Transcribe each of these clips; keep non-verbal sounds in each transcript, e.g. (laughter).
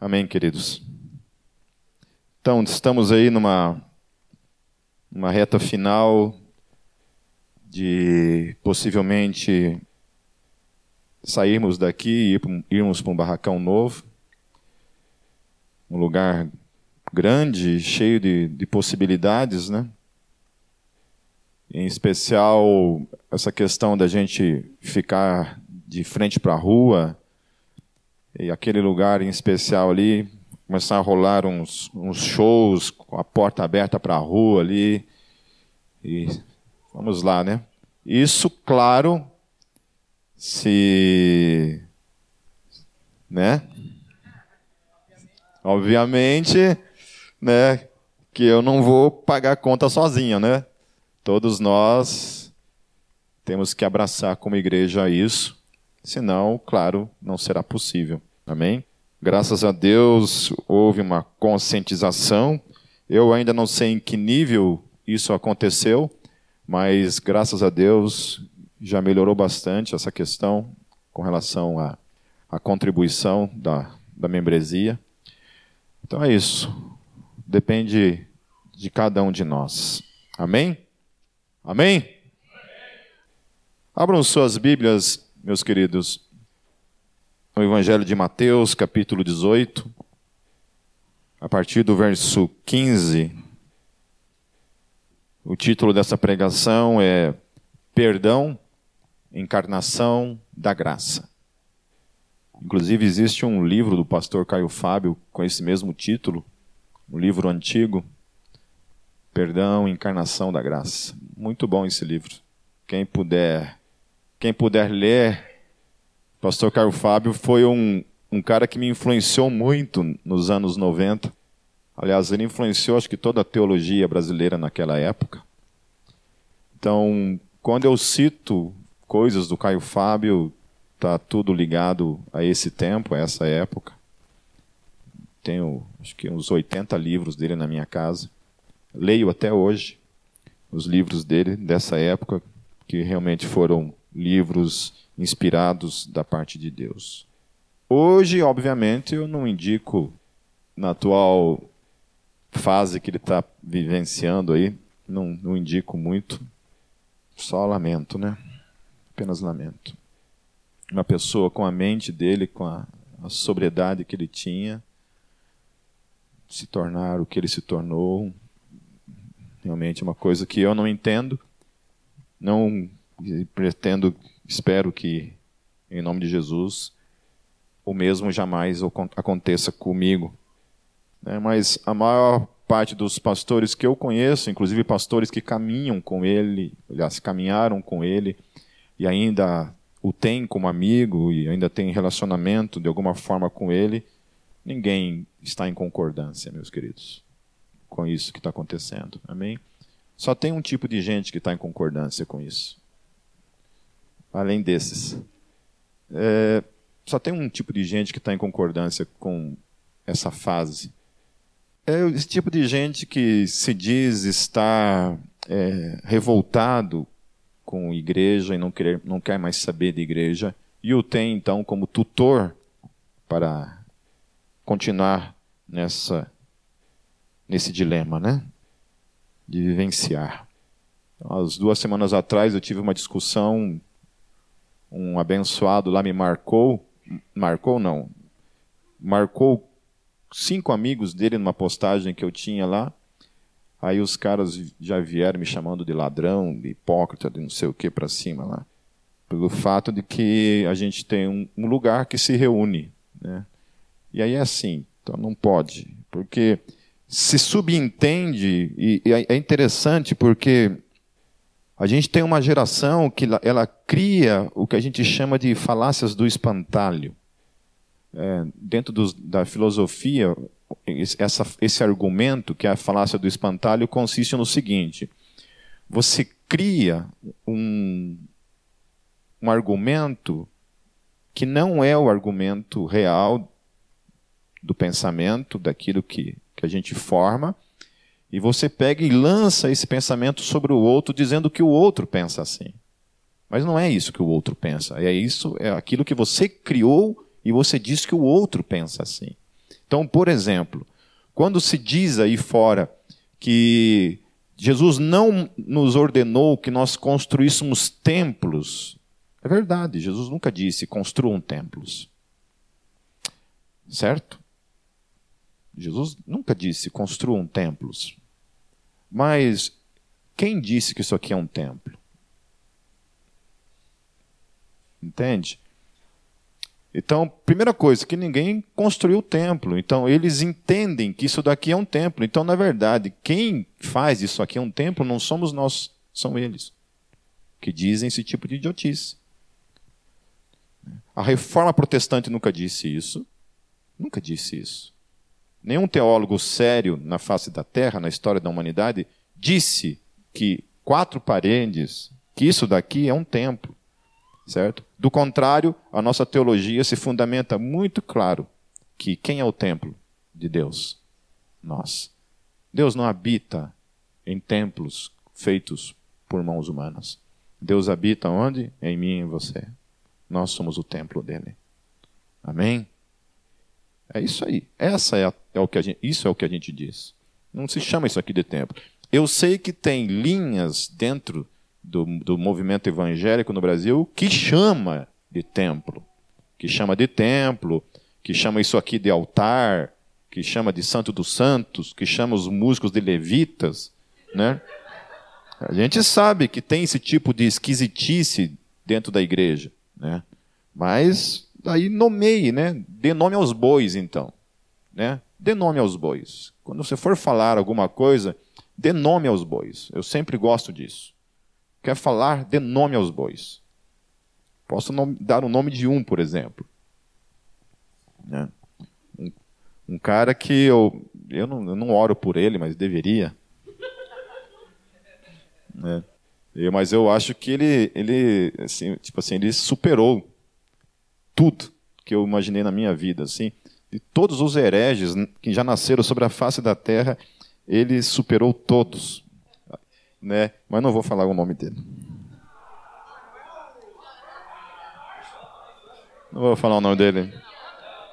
Amém, queridos? Então, estamos aí numa, numa reta final de possivelmente sairmos daqui e irmos para um barracão novo, um lugar grande, cheio de, de possibilidades, né? Em especial essa questão da gente ficar de frente para a rua e aquele lugar em especial ali começar a rolar uns, uns shows com a porta aberta para a rua ali e vamos lá, né? Isso, claro, se, né? Obviamente, né? Que eu não vou pagar a conta sozinho, né? Todos nós temos que abraçar como igreja isso, senão, claro, não será possível. Amém? Graças a Deus houve uma conscientização. Eu ainda não sei em que nível isso aconteceu, mas graças a Deus já melhorou bastante essa questão com relação à, à contribuição da, da membresia. Então é isso. Depende de cada um de nós. Amém? Amém? Abram suas Bíblias, meus queridos, no Evangelho de Mateus, capítulo 18, a partir do verso 15. O título dessa pregação é Perdão, Encarnação da Graça. Inclusive, existe um livro do pastor Caio Fábio com esse mesmo título, um livro antigo, Perdão, Encarnação da Graça. Muito bom esse livro. Quem puder, quem puder ler, Pastor Caio Fábio foi um, um cara que me influenciou muito nos anos 90. Aliás, ele influenciou acho que toda a teologia brasileira naquela época. Então, quando eu cito coisas do Caio Fábio, tá tudo ligado a esse tempo, a essa época. Tenho acho que uns 80 livros dele na minha casa. Leio até hoje os livros dele dessa época, que realmente foram livros inspirados da parte de Deus. Hoje, obviamente, eu não indico, na atual fase que ele está vivenciando aí, não, não indico muito, só lamento, né? Apenas lamento. Uma pessoa com a mente dele, com a, a sobriedade que ele tinha, se tornar o que ele se tornou, realmente é uma coisa que eu não entendo, não pretendo Espero que, em nome de Jesus, o mesmo jamais aconteça comigo. É, mas a maior parte dos pastores que eu conheço, inclusive pastores que caminham com ele, aliás, caminharam com ele e ainda o têm como amigo e ainda tem relacionamento de alguma forma com ele, ninguém está em concordância, meus queridos, com isso que está acontecendo. Amém? Só tem um tipo de gente que está em concordância com isso além desses. É, só tem um tipo de gente que está em concordância com essa fase. É esse tipo de gente que se diz estar é, revoltado com igreja e não, querer, não quer mais saber de igreja, e o tem então como tutor para continuar nessa nesse dilema, né? De vivenciar. As duas semanas atrás eu tive uma discussão um abençoado lá me marcou, marcou não, marcou cinco amigos dele numa postagem que eu tinha lá. Aí os caras já vieram me chamando de ladrão, de hipócrita, de não sei o que para cima lá. Pelo fato de que a gente tem um, lugar que se reúne. Né? E aí é assim, então não pode. Porque se subentende, e, e é interessante porque a gente tem uma geração que ela cria o que a gente chama de falácias do espantalho. É, dentro da filosofia, essa, esse argumento, que é a falácia do espantalho, consiste no seguinte: você cria um, um argumento que não é o argumento real do pensamento, daquilo que, que a gente forma, e você pega e lança esse pensamento sobre o outro, dizendo que o outro pensa assim. Mas não é isso que o outro pensa. É isso, é aquilo que você criou e você diz que o outro pensa assim. Então, por exemplo, quando se diz aí fora que Jesus não nos ordenou que nós construíssemos templos, é verdade, Jesus nunca disse construam templos. Certo? Jesus nunca disse construam templos. Mas quem disse que isso aqui é um templo? Entende? Então, primeira coisa, que ninguém construiu o templo. Então, eles entendem que isso daqui é um templo. Então, na verdade, quem faz isso aqui é um templo não somos nós, são eles. Que dizem esse tipo de idiotice. A reforma protestante nunca disse isso. Nunca disse isso. Nenhum teólogo sério na face da terra, na história da humanidade, disse que quatro paredes, que isso daqui é um templo certo? Do contrário, a nossa teologia se fundamenta muito claro que quem é o templo de Deus? Nós. Deus não habita em templos feitos por mãos humanas. Deus habita onde? Em mim e em você. Nós somos o templo dele. Amém? É isso aí. Essa é, a, é o que gente, isso é o que a gente diz. Não se chama isso aqui de templo. Eu sei que tem linhas dentro do, do movimento evangélico no Brasil que chama de templo, que chama de templo, que chama isso aqui de altar, que chama de santo dos santos, que chama os músicos de levitas, né? A gente sabe que tem esse tipo de esquisitice dentro da igreja, né? Mas aí nomeie, né? Dê nome aos bois, então, né? Dê nome aos bois. Quando você for falar alguma coisa, dê nome aos bois. Eu sempre gosto disso quer falar, dê nome aos bois. Posso dar o nome de um, por exemplo. Né? Um, um, cara que eu, eu não, eu, não, oro por ele, mas deveria. Né? Eu, mas eu acho que ele, ele, assim, tipo assim, ele superou tudo que eu imaginei na minha vida, assim. De todos os hereges que já nasceram sobre a face da terra, ele superou todos né? Mas não vou falar o nome dele. Não vou falar o nome dele.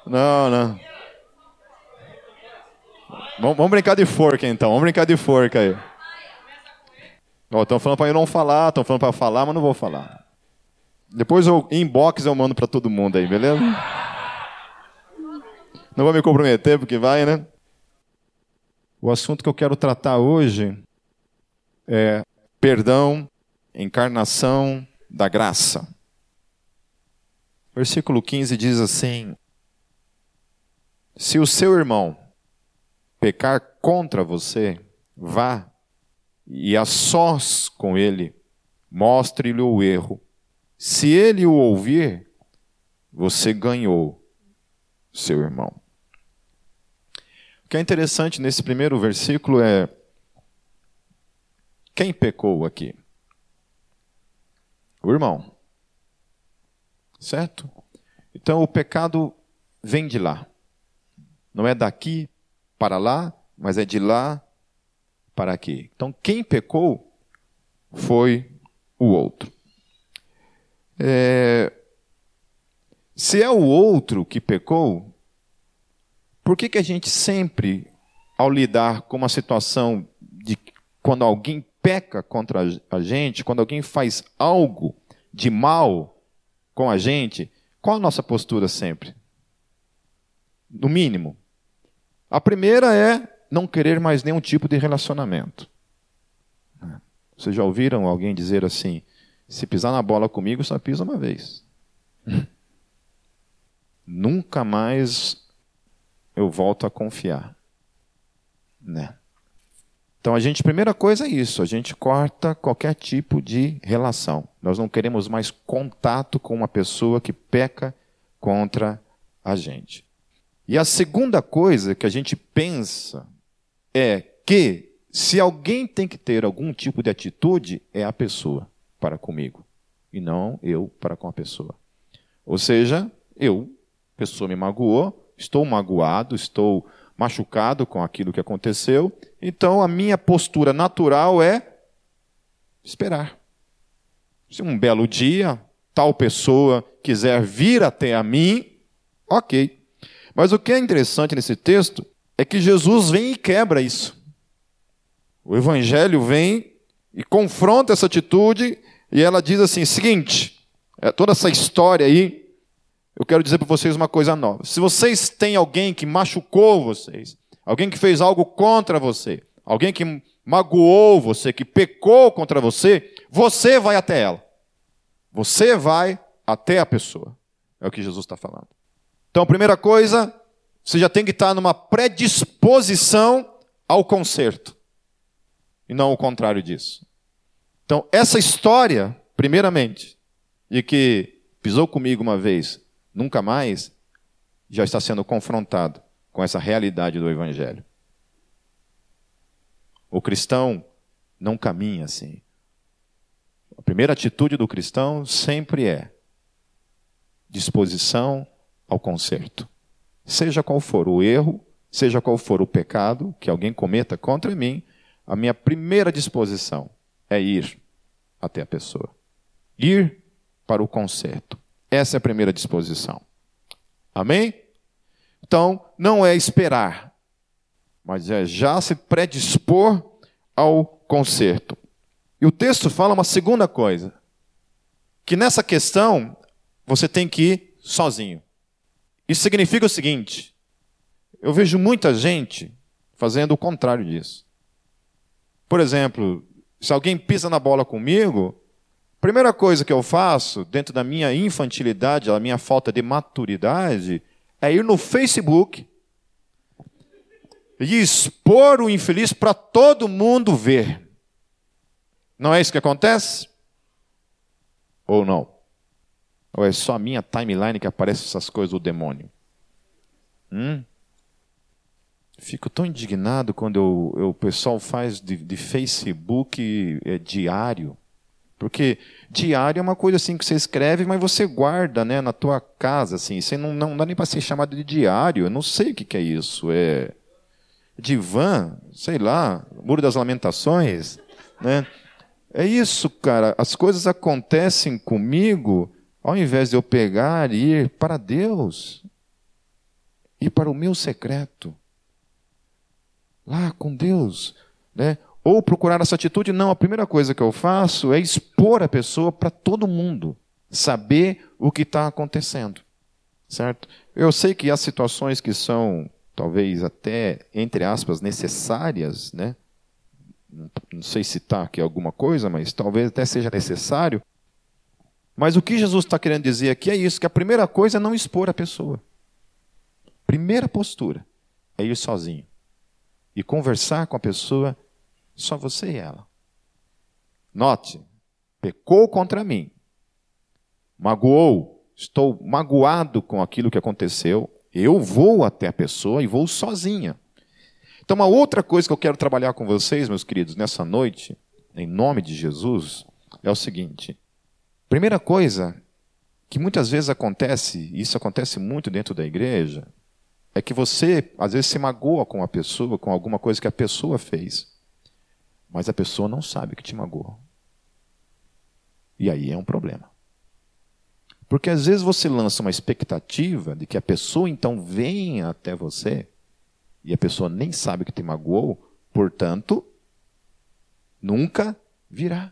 Não, não. Vamos, brincar de forca então. Vamos brincar de forca aí. Estão falando para eu não falar, estão falando para falar, mas não vou falar. Depois eu inbox eu mando para todo mundo aí, beleza? Não vou me comprometer porque vai, né? O assunto que eu quero tratar hoje é, perdão, encarnação da graça. Versículo 15 diz assim: Se o seu irmão pecar contra você, vá e a sós com ele, mostre-lhe o erro. Se ele o ouvir, você ganhou seu irmão. O que é interessante nesse primeiro versículo é quem pecou aqui? O irmão. Certo? Então o pecado vem de lá. Não é daqui para lá, mas é de lá para aqui. Então quem pecou foi o outro. É... Se é o outro que pecou, por que, que a gente sempre, ao lidar com uma situação de quando alguém peca contra a gente, quando alguém faz algo de mal com a gente, qual a nossa postura sempre? No mínimo. A primeira é não querer mais nenhum tipo de relacionamento. Vocês já ouviram alguém dizer assim: se pisar na bola comigo, só pisa uma vez. Nunca mais eu volto a confiar. Né? Então a gente, primeira coisa é isso, a gente corta qualquer tipo de relação. Nós não queremos mais contato com uma pessoa que peca contra a gente. E a segunda coisa que a gente pensa é que se alguém tem que ter algum tipo de atitude, é a pessoa para comigo, e não eu para com a pessoa. Ou seja, eu, pessoa me magoou, estou magoado, estou machucado com aquilo que aconteceu, então a minha postura natural é esperar. Se um belo dia tal pessoa quiser vir até a mim, ok. Mas o que é interessante nesse texto é que Jesus vem e quebra isso. O Evangelho vem e confronta essa atitude e ela diz assim: seguinte, é toda essa história aí, eu quero dizer para vocês uma coisa nova. Se vocês têm alguém que machucou vocês, alguém que fez algo contra você, alguém que magoou você, que pecou contra você, você vai até ela. Você vai até a pessoa. É o que Jesus está falando. Então, primeira coisa, você já tem que estar numa predisposição ao conserto. E não o contrário disso. Então, essa história, primeiramente, de que pisou comigo uma vez, nunca mais, já está sendo confrontado com essa realidade do Evangelho. O cristão não caminha assim. A primeira atitude do cristão sempre é disposição ao conserto. Seja qual for o erro, seja qual for o pecado que alguém cometa contra mim, a minha primeira disposição é ir até a pessoa. Ir para o conserto. Essa é a primeira disposição. Amém? Então, não é esperar, mas é já se predispor ao conserto. E o texto fala uma segunda coisa: que nessa questão você tem que ir sozinho. Isso significa o seguinte: eu vejo muita gente fazendo o contrário disso. Por exemplo, se alguém pisa na bola comigo, primeira coisa que eu faço, dentro da minha infantilidade, da minha falta de maturidade, é ir no Facebook e expor o infeliz para todo mundo ver. Não é isso que acontece? Ou não? Ou é só a minha timeline que aparece essas coisas do demônio? Hum? Fico tão indignado quando eu, eu, o pessoal faz de, de Facebook é, diário. Porque diário é uma coisa assim que você escreve, mas você guarda né, na tua casa. Assim. Você não, não dá nem para ser chamado de diário. Eu não sei o que, que é isso. É divã, sei lá, Muro das Lamentações. Né? É isso, cara. As coisas acontecem comigo ao invés de eu pegar e ir para Deus, ir para o meu secreto lá com Deus, né? Ou procurar essa atitude, não, a primeira coisa que eu faço é expor a pessoa para todo mundo, saber o que está acontecendo, certo? Eu sei que há situações que são, talvez até, entre aspas, necessárias, né? Não sei citar aqui alguma coisa, mas talvez até seja necessário. Mas o que Jesus está querendo dizer aqui é isso: que a primeira coisa é não expor a pessoa. Primeira postura é ir sozinho e conversar com a pessoa, só você e ela. Note, pecou contra mim, magoou, estou magoado com aquilo que aconteceu, eu vou até a pessoa e vou sozinha. Então, uma outra coisa que eu quero trabalhar com vocês, meus queridos, nessa noite, em nome de Jesus, é o seguinte: primeira coisa que muitas vezes acontece, e isso acontece muito dentro da igreja, é que você, às vezes, se magoa com a pessoa, com alguma coisa que a pessoa fez. Mas a pessoa não sabe que te magoou. E aí é um problema. Porque às vezes você lança uma expectativa de que a pessoa então venha até você e a pessoa nem sabe que te magoou, portanto, nunca virá.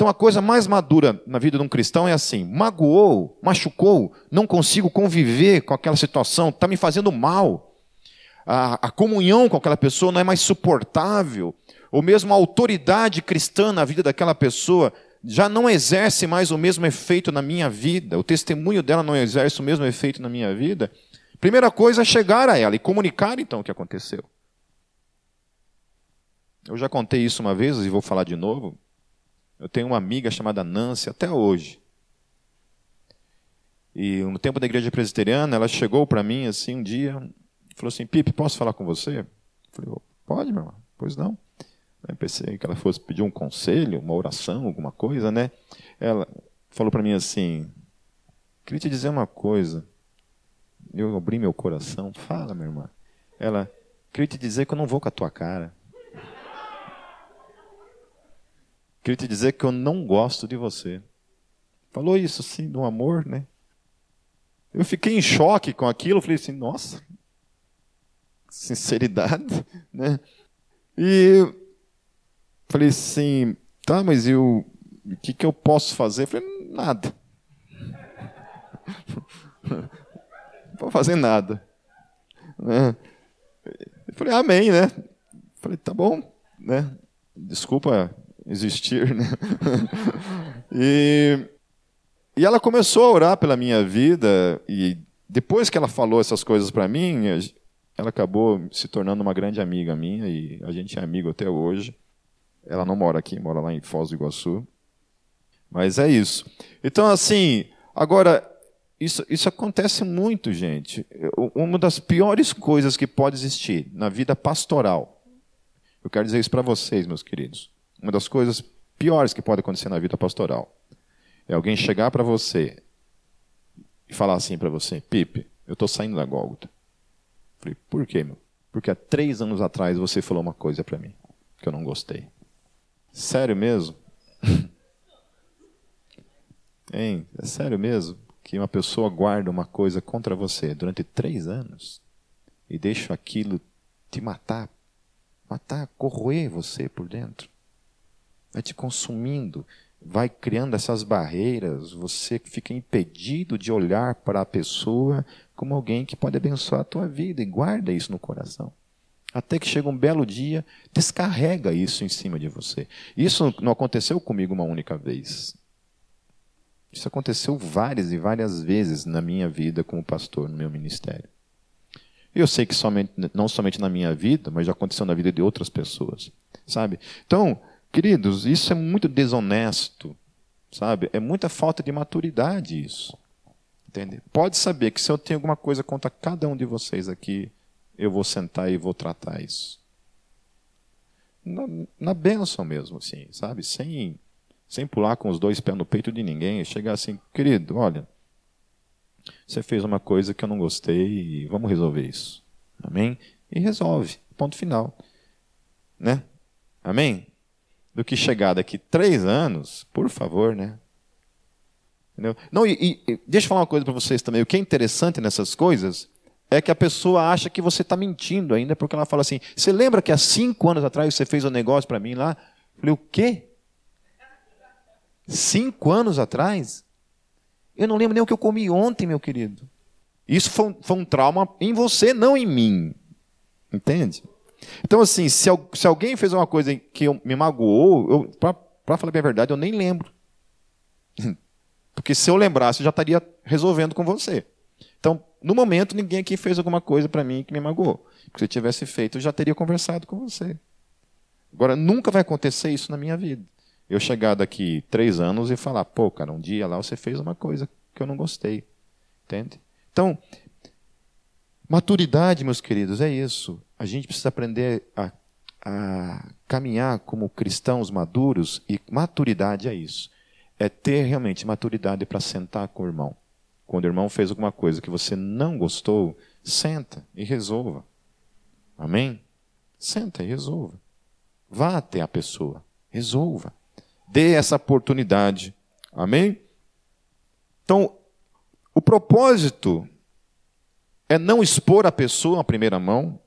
Então a coisa mais madura na vida de um cristão é assim: magoou, machucou, não consigo conviver com aquela situação, está me fazendo mal. A, a, comunhão com aquela pessoa não é mais suportável, ou mesmo a autoridade cristã na vida daquela pessoa já não exerce mais o mesmo efeito na minha vida, o testemunho dela não exerce o mesmo efeito na minha vida. Primeira coisa é chegar a ela e comunicar então o que aconteceu. Eu já contei isso uma vez e vou falar de novo. Eu tenho uma amiga chamada Nancy até hoje. E no tempo da igreja presbiteriana, ela chegou para mim assim um dia, falou assim: Pipe, posso falar com você? Eu falei: Pode, meu irmão. Pois não. Eu pensei que ela fosse pedir um conselho, uma oração, alguma coisa, né? Ela falou para mim assim: Queria te dizer uma coisa. Eu abri meu coração. Fala, minha irmã. Ela: Queria te dizer que eu não vou com a tua cara. Queria te dizer que eu não gosto de você. Falou isso assim, do amor, né? Eu fiquei em choque com aquilo, falei assim, nossa, sinceridade, (laughs) né? E falei assim, tá, mas eu, o que, que eu posso fazer? Falei, nada. (laughs) Não vou fazer nada. Né? Eu falei, amém, né? Falei, tá bom, né? Desculpa existir, né? e, e ela começou a orar pela minha vida e depois que ela falou essas coisas para mim, ela acabou se tornando uma grande amiga minha e a gente é amigo até hoje. Ela não mora aqui, mora lá em Foz do Iguaçu. Mas é isso. Então, assim, agora, isso, isso acontece muito, gente. Uma das piores coisas que pode existir na vida pastoral. Eu quero dizer isso para vocês, meus queridos. Uma das coisas piores que pode acontecer na vida pastoral é alguém chegar para você e falar assim para você: Pipe, eu estou saindo da Gólgota. Falei, por quê, meu? Porque há três anos atrás você falou uma coisa para mim que eu não gostei. Sério mesmo? (laughs) hein? É sério mesmo que uma pessoa guarda uma coisa contra você durante três anos e deixa aquilo te matar, matar, corroer você por dentro? Vai te consumindo, vai criando essas barreiras, você fica impedido de olhar para a pessoa como alguém que pode abençoar a tua vida e guarda isso no coração. Até que chega um belo dia, descarrega isso em cima de você. Isso não aconteceu comigo uma única vez. Isso aconteceu várias e várias vezes na minha vida como pastor, no meu ministério. Eu sei que somente, não somente na minha vida, mas já aconteceu na vida de outras pessoas, sabe? Então, queridos, isso é muito desonesto, sabe? É muita falta de maturidade isso. Entende? Pode saber que se eu tenho alguma coisa contra cada um de vocês aqui, eu vou sentar e vou tratar isso. Na, na bênção mesmo, assim, sabe? Sem, sem pular com os dois pés no peito de ninguém. Chegar assim, querido, olha, você fez uma coisa que eu não gostei vamos resolver isso. Amém? E resolve. Ponto final. Né? Amém? Do que chegar daqui três anos, por favor, né? Entendeu? Não, e, e deixa eu falar uma coisa para vocês também. O que é interessante nessas coisas é que a pessoa acha que você está mentindo ainda, porque ela fala assim: Você lembra que há cinco anos atrás você fez um negócio para mim lá? Eu falei: O quê? Cinco anos atrás? Eu não lembro nem o que eu comi ontem, meu querido. Isso foi, foi um trauma em você, não em mim. Entende? Então, assim, se, se alguém fez uma coisa que me magoou, para falar bem a verdade, eu nem lembro. (laughs) Porque se eu lembrasse, eu já estaria resolvendo com você. Então, no momento, ninguém aqui fez alguma coisa para mim que me magoou. Porque se eu tivesse feito, eu já teria conversado com você. Agora, nunca vai acontecer isso na minha vida. Eu chegar daqui três anos e falar, pô, cara, um dia lá você fez uma coisa que eu não gostei. Entende? Então, maturidade, meus queridos, é isso. A gente precisa aprender a, a caminhar como cristãos maduros e maturidade é isso é ter realmente maturidade para sentar com o irmão. Quando o irmão fez alguma coisa que você não gostou, senta e resolva. Amém? Senta e resolva. Vá até a pessoa, resolva. Dê essa oportunidade. Amém? Então, o propósito é não expor a pessoa à primeira mão,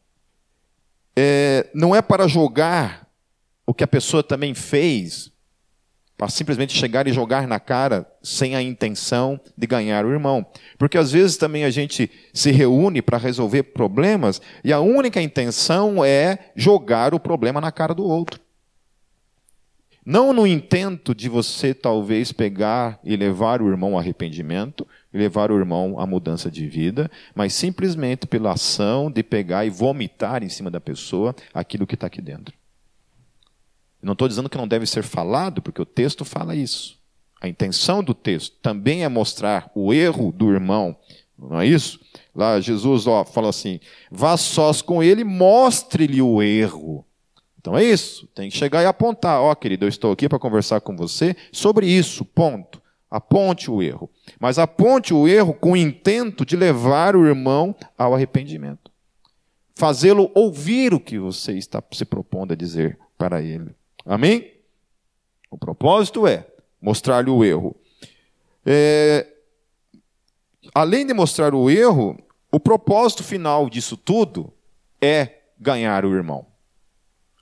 é, não é para jogar o que a pessoa também fez para simplesmente chegar e jogar na cara sem a intenção de ganhar o irmão. Porque às vezes também a gente se reúne para resolver problemas e a única intenção é jogar o problema na cara do outro. Não no intento de você talvez pegar e levar o irmão ao arrependimento, levar o irmão à mudança de vida, mas simplesmente pela ação de pegar e vomitar em cima da pessoa aquilo que está aqui dentro. Não estou dizendo que não deve ser falado, porque o texto fala isso. A intenção do texto também é mostrar o erro do irmão, não é isso? Lá Jesus ó, fala assim: vá sós com ele, mostre-lhe o erro. Então é isso, tem que chegar e apontar: ó, querido, eu estou aqui para conversar com você sobre isso, ponto. Aponte o erro. Mas aponte o erro com o intento de levar o irmão ao arrependimento. Fazê-lo ouvir o que você está se propondo a dizer para ele. Amém? O propósito é mostrar-lhe o erro. É... além de mostrar o erro, o propósito final disso tudo é ganhar o irmão.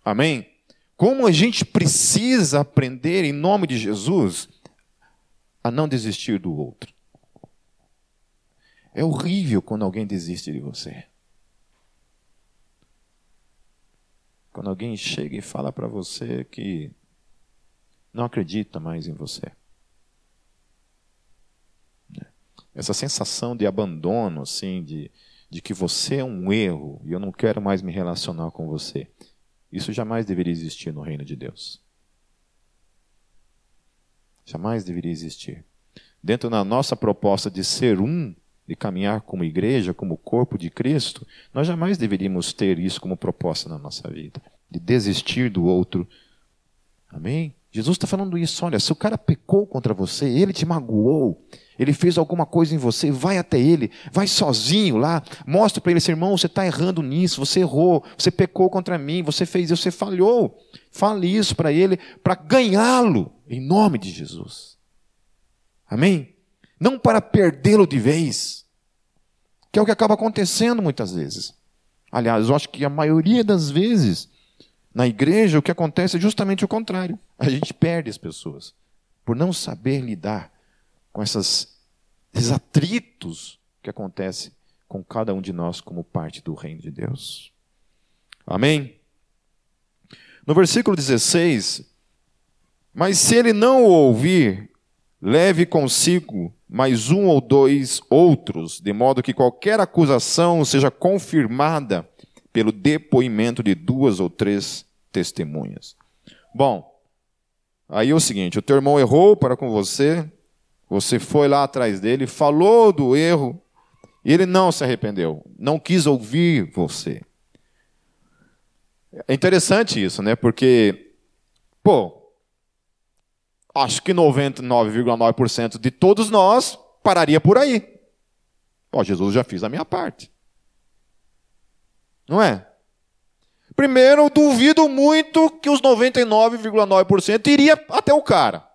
Amém? Como a gente precisa aprender, em nome de Jesus, a não desistir do outro. É horrível quando alguém desiste de você. Quando alguém chega e fala para você que não acredita mais em você. Essa sensação de abandono, assim, de, de que você é um erro e eu não quero mais me relacionar com você. Isso jamais deveria existir no reino de Deus. Jamais deveria existir. Dentro da nossa proposta de ser um, de caminhar como igreja, como corpo de Cristo, nós jamais deveríamos ter isso como proposta na nossa vida, de desistir do outro. Amém? Jesus está falando isso. Olha, se o cara pecou contra você, ele te magoou, ele fez alguma coisa em você, vai até ele, vai sozinho lá, mostra para ele, seu irmão, você está errando nisso, você errou, você pecou contra mim, você fez isso, você falhou. Fale isso para ele, para ganhá-lo, em nome de Jesus. Amém? Não para perdê-lo de vez, que é o que acaba acontecendo muitas vezes. Aliás, eu acho que a maioria das vezes, na igreja, o que acontece é justamente o contrário. A gente perde as pessoas por não saber lidar com essas, esses atritos que acontecem com cada um de nós como parte do reino de Deus. Amém? No versículo 16, mas se ele não o ouvir, leve consigo mais um ou dois outros, de modo que qualquer acusação seja confirmada pelo depoimento de duas ou três testemunhas. Bom, aí é o seguinte: o teu irmão errou para com você, você foi lá atrás dele, falou do erro, e ele não se arrependeu, não quis ouvir você. É interessante isso, né? Porque, pô, acho que 99,9% de todos nós pararia por aí. Ó, Jesus já fiz a minha parte. Não é? Primeiro, duvido muito que os 99,9% iria até o cara.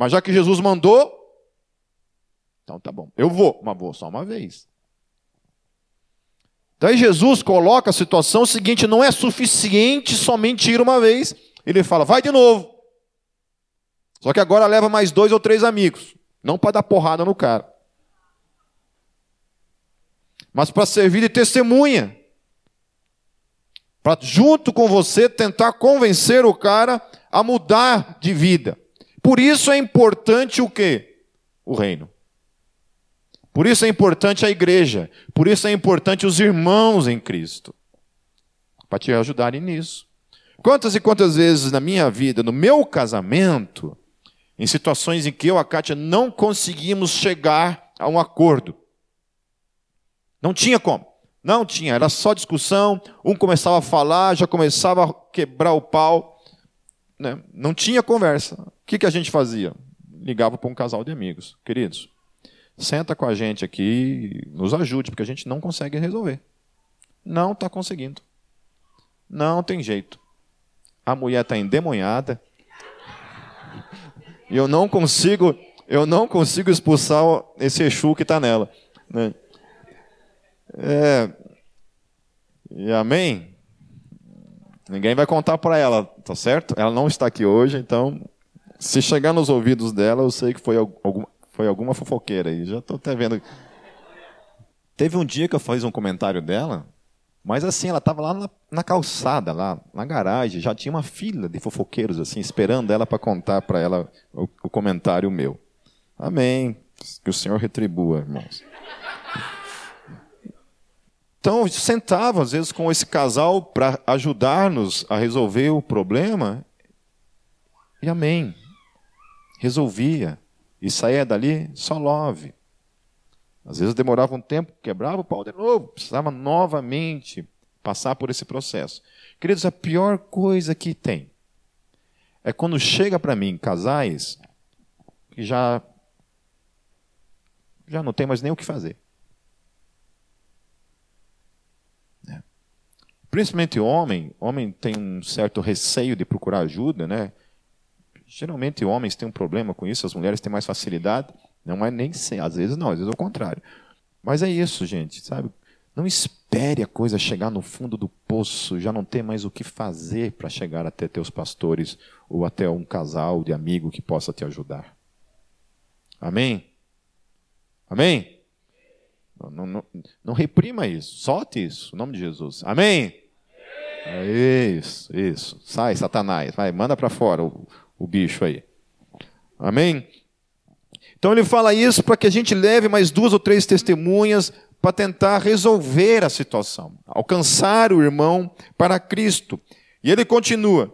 Mas já que Jesus mandou, então tá bom. Eu vou, mas vou só uma vez. Daí Jesus coloca a situação seguinte: não é suficiente somente ir uma vez. Ele fala, vai de novo. Só que agora leva mais dois ou três amigos. Não para dar porrada no cara. Mas para servir de testemunha. Para junto com você tentar convencer o cara a mudar de vida. Por isso é importante o quê? O reino. Por isso é importante a igreja. Por isso é importante os irmãos em Cristo. Para te ajudarem nisso. Quantas e quantas vezes na minha vida, no meu casamento, em situações em que eu e a Kátia não conseguimos chegar a um acordo. Não tinha como. Não tinha, era só discussão, um começava a falar, já começava a quebrar o pau. Né? Não tinha conversa que, que a gente fazia? Ligava para um casal de amigos. Queridos, senta com a gente aqui, nos ajude, porque a gente não consegue resolver. Não está conseguindo. Não tem jeito. A mulher está endemoniada. E eu não consigo, eu não consigo expulsar esse Exu que está nela. Né? É, e amém? Ninguém vai contar para ela, tá certo? Ela não está aqui hoje, então se chegar nos ouvidos dela, eu sei que foi, algum, foi alguma fofoqueira aí. Já estou até vendo. Teve um dia que eu fiz um comentário dela, mas assim, ela estava lá na, na, calçada, lá na garagem, já tinha uma fila de fofoqueiros assim, esperando ela para contar para ela o, o comentário meu. Amém. Que o Senhor retribua, irmãos. Então, sentava às vezes com esse casal para ajudar-nos a resolver o problema. E amém resolvia e saía dali só love. Às vezes demorava um tempo, quebrava o pau de novo, precisava novamente passar por esse processo. Queridos, a pior coisa que tem é quando chega para mim casais que já já não tem mais nem o que fazer. É. Principalmente homem, homem tem um certo receio de procurar ajuda, né? Geralmente homens têm um problema com isso, as mulheres têm mais facilidade. Não é nem sem, às vezes não, às vezes é o contrário. Mas é isso, gente, sabe? Não espere a coisa chegar no fundo do poço, já não ter mais o que fazer para chegar até teus pastores ou até um casal de amigo que possa te ajudar. Amém? Amém? Não, não, não, reprima isso, solte isso, em nome de Jesus. Amém? É isso, isso. Sai, Satanás, vai, manda para fora o, bicho aí. Amém? Então ele fala isso para que a gente leve mais duas ou três testemunhas para tentar resolver a situação, alcançar o irmão para Cristo. E ele continua,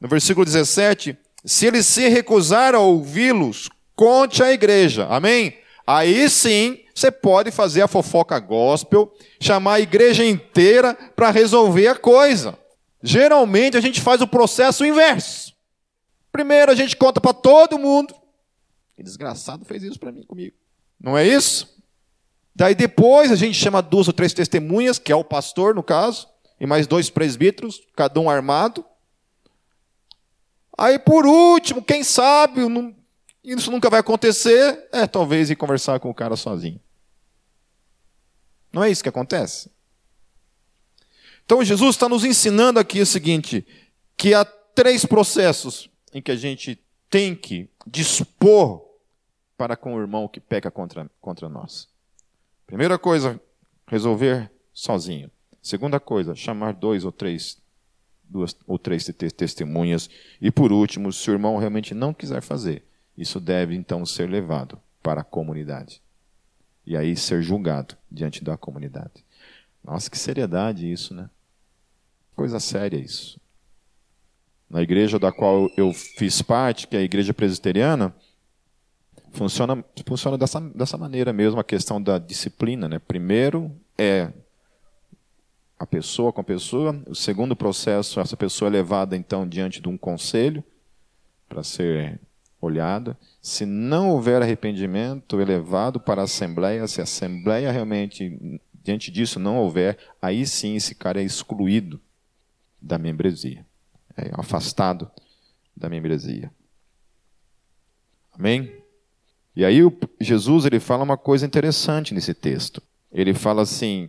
no versículo 17: se ele se recusar a ouvi-los, conte à igreja. Amém? Aí sim você pode fazer a fofoca gospel, chamar a igreja inteira para resolver a coisa. Geralmente a gente faz o processo inverso. Primeiro a gente conta para todo mundo. Que desgraçado fez isso para mim comigo. Não é isso? Daí depois a gente chama duas ou três testemunhas, que é o pastor no caso, e mais dois presbíteros, cada um armado. Aí por último, quem sabe, isso nunca vai acontecer, é talvez ir conversar com o cara sozinho. Não é isso que acontece? Então Jesus está nos ensinando aqui o seguinte: que há três processos em que a gente tem que dispor para com o irmão que peca contra, contra nós. Primeira coisa, resolver sozinho. Segunda coisa, chamar dois ou três, duas ou três testemunhas. E por último, se o irmão realmente não quiser fazer, isso deve então ser levado para a comunidade. E aí ser julgado diante da comunidade. Nossa, que seriedade isso, né? Coisa séria isso. Na igreja da qual eu fiz parte, que é a igreja presbiteriana, Funciona, funciona dessa, dessa maneira mesmo a questão da disciplina. Né? Primeiro é a pessoa com a pessoa. O segundo processo, essa pessoa é levada então diante de um conselho para ser olhada. Se não houver arrependimento, é levado para a assembleia. Se a assembleia realmente diante disso não houver, aí sim esse cara é excluído da membresia, afastado da membresia. Amém? E aí Jesus ele fala uma coisa interessante nesse texto. Ele fala assim: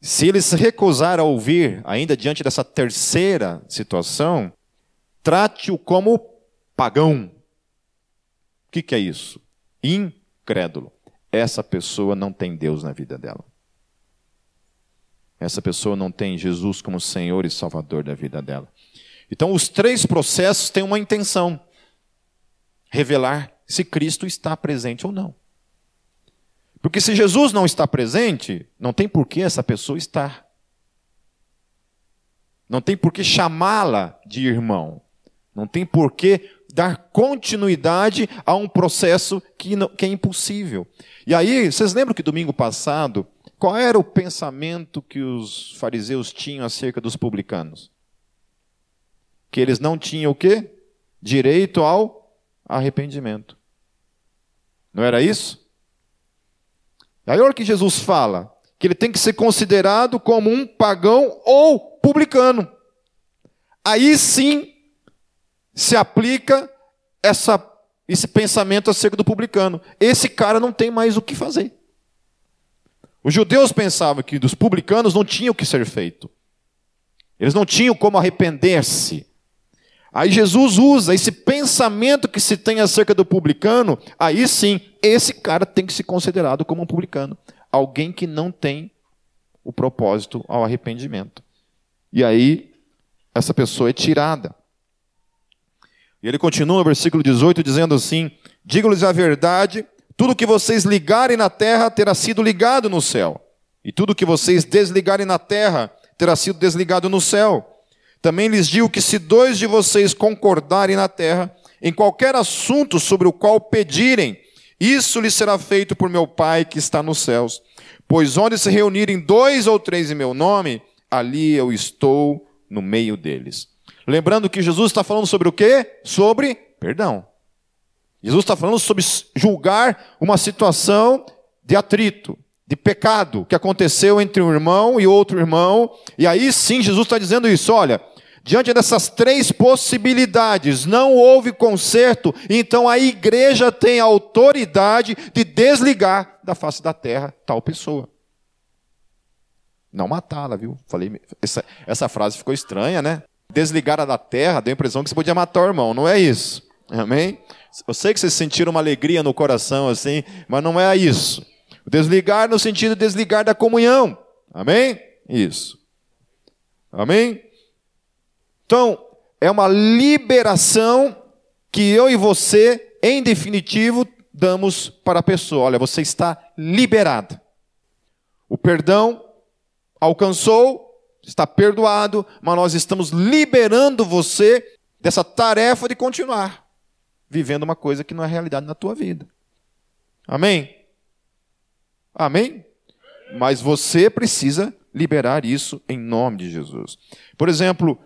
se ele se recusar a ouvir, ainda diante dessa terceira situação, trate-o como pagão. O que, que é isso? Incrédulo. Essa pessoa não tem Deus na vida dela. Essa pessoa não tem Jesus como Senhor e Salvador da vida dela. Então, os três processos têm uma intenção: revelar se Cristo está presente ou não. Porque se Jesus não está presente, não tem por que essa pessoa estar. Não tem por que chamá-la de irmão. Não tem por que dar continuidade a um processo que, não, que é impossível. E aí, vocês lembram que domingo passado, qual era o pensamento que os fariseus tinham acerca dos publicanos? Que eles não tinham o quê? Direito ao arrependimento. Não era isso? Aí a hora que Jesus fala que ele tem que ser considerado como um pagão ou publicano. Aí sim se aplica essa, esse pensamento acerca do publicano. Esse cara não tem mais o que fazer. Os judeus pensavam que dos publicanos não tinha o que ser feito. Eles não tinham como arrepender-se. Aí Jesus usa esse pensamento que se tem acerca do publicano, aí sim, esse cara tem que ser considerado como um publicano. Alguém que não tem o propósito ao arrependimento. E aí, essa pessoa é tirada. E ele continua no versículo 18 dizendo assim: Digo-lhes a verdade, tudo que vocês ligarem na terra terá sido ligado no céu, e tudo que vocês desligarem na terra terá sido desligado no céu. Também lhes digo que se dois de vocês concordarem na terra, em qualquer assunto sobre o qual pedirem, isso lhes será feito por meu Pai que está nos céus. Pois onde se reunirem dois ou três em meu nome, ali eu estou no meio deles. Lembrando que Jesus está falando sobre o quê? Sobre perdão. Jesus está falando sobre julgar uma situação de atrito, de pecado que aconteceu entre um irmão e outro irmão. E aí sim, Jesus está dizendo isso: olha, Diante dessas três possibilidades, não houve conserto, então a igreja tem a autoridade de desligar da face da terra tal pessoa. Não matá-la, viu? Falei, essa, essa frase ficou estranha, né? Desligar da terra, deu a impressão que você podia matar o irmão, não é isso. Amém? Eu sei que vocês sentiram uma alegria no coração assim, mas não é isso. Desligar no sentido de desligar da comunhão. Amém? Isso. Amém? Então, é uma liberação que eu e você, em definitivo, damos para a pessoa. Olha, você está liberado. O perdão alcançou, está perdoado, mas nós estamos liberando você dessa tarefa de continuar vivendo uma coisa que não é realidade na tua vida. Amém? Amém? Mas você precisa liberar isso em nome de Jesus. Por exemplo,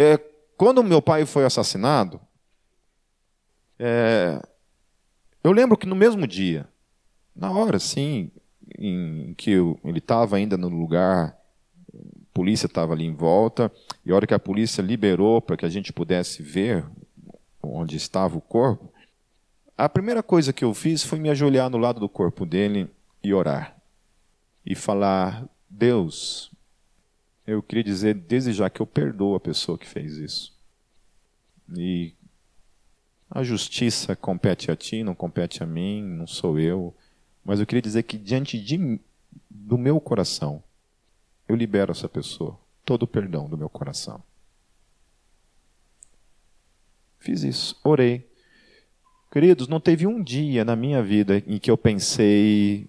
é, quando meu pai foi assassinado, é, eu lembro que no mesmo dia, na hora, sim, em que eu, ele estava ainda no lugar, a polícia estava ali em volta, e a hora que a polícia liberou para que a gente pudesse ver onde estava o corpo, a primeira coisa que eu fiz foi me ajoelhar no lado do corpo dele e orar. E falar: Deus, eu queria dizer, desejar que eu perdoo a pessoa que fez isso. E a justiça compete a ti, não compete a mim, não sou eu. Mas eu queria dizer que diante de, do meu coração, eu libero essa pessoa, todo o perdão do meu coração. Fiz isso, orei. Queridos, não teve um dia na minha vida em que eu pensei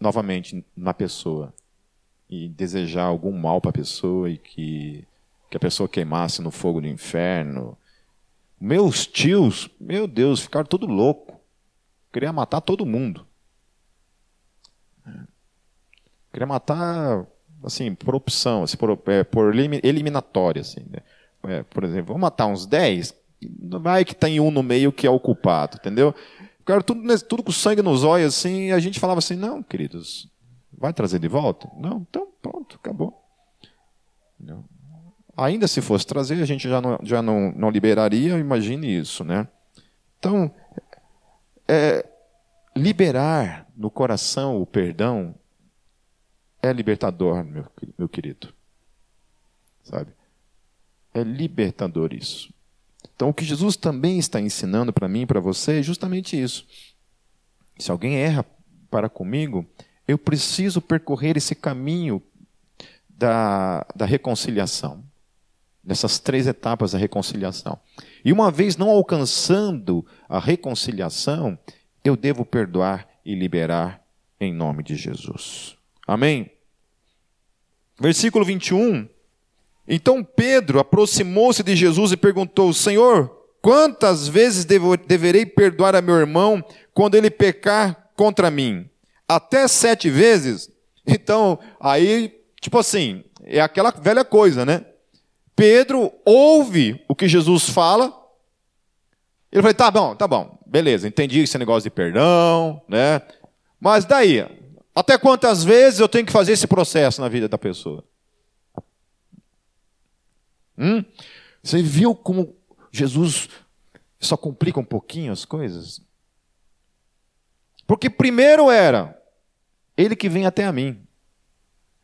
novamente na pessoa e desejar algum mal para a pessoa e que, que a pessoa queimasse no fogo do inferno. Meus tios, meu Deus, ficaram todo louco. Queria matar todo mundo. Queria matar, assim, por opção, assim, por, é, por eliminatória. Assim, né? é, por exemplo, vamos matar uns 10, vai que tem um no meio que é o culpado, entendeu? Ficaram tudo, tudo com sangue nos olhos, assim, e a gente falava assim, não, queridos, Vai trazer de volta? Não, então pronto, acabou. Não. Ainda se fosse trazer, a gente já não, já não, não liberaria, imagine isso, né? Então, é, liberar no coração o perdão é libertador, meu, meu querido. Sabe? É libertador isso. Então, o que Jesus também está ensinando para mim e para você é justamente isso. Se alguém erra para comigo, eu preciso percorrer esse caminho da, da reconciliação, nessas três etapas da reconciliação. E uma vez não alcançando a reconciliação, eu devo perdoar e liberar em nome de Jesus. Amém? Versículo 21. Então Pedro aproximou-se de Jesus e perguntou: Senhor, quantas vezes devo, deverei perdoar a meu irmão quando ele pecar contra mim? Até sete vezes, então, aí, tipo assim, é aquela velha coisa, né? Pedro ouve o que Jesus fala, ele fala, tá bom, tá bom, beleza, entendi esse negócio de perdão, né? Mas daí, até quantas vezes eu tenho que fazer esse processo na vida da pessoa? Hum? Você viu como Jesus só complica um pouquinho as coisas? Porque primeiro era ele que vem até a mim.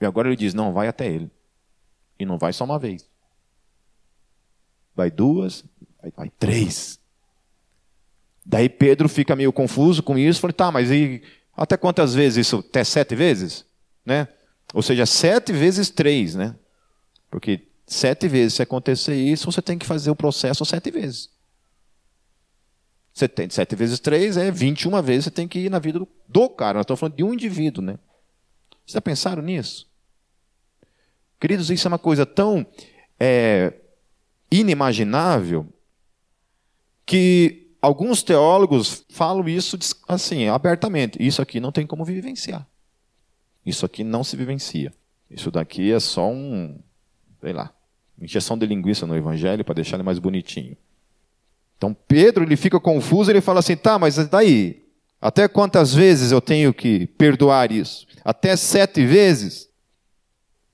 E agora ele diz: não, vai até ele. E não vai só uma vez. Vai duas, vai, vai três. Daí Pedro fica meio confuso com isso. Falei, tá, mas e até quantas vezes isso? Até sete vezes? Né? Ou seja, sete vezes três, né? Porque sete vezes, se acontecer isso, você tem que fazer o processo sete vezes. Você tem 7 vezes 3 é 21 vezes você tem que ir na vida do, do cara. Nós estamos falando de um indivíduo, né? Vocês já pensaram nisso? Queridos, isso é uma coisa tão é, inimaginável que alguns teólogos falam isso assim, abertamente. Isso aqui não tem como vivenciar. Isso aqui não se vivencia. Isso daqui é só um, sei lá, injeção de linguiça no evangelho para deixar ele mais bonitinho. Então Pedro ele fica confuso, ele fala assim: tá, mas daí? Até quantas vezes eu tenho que perdoar isso? Até sete vezes?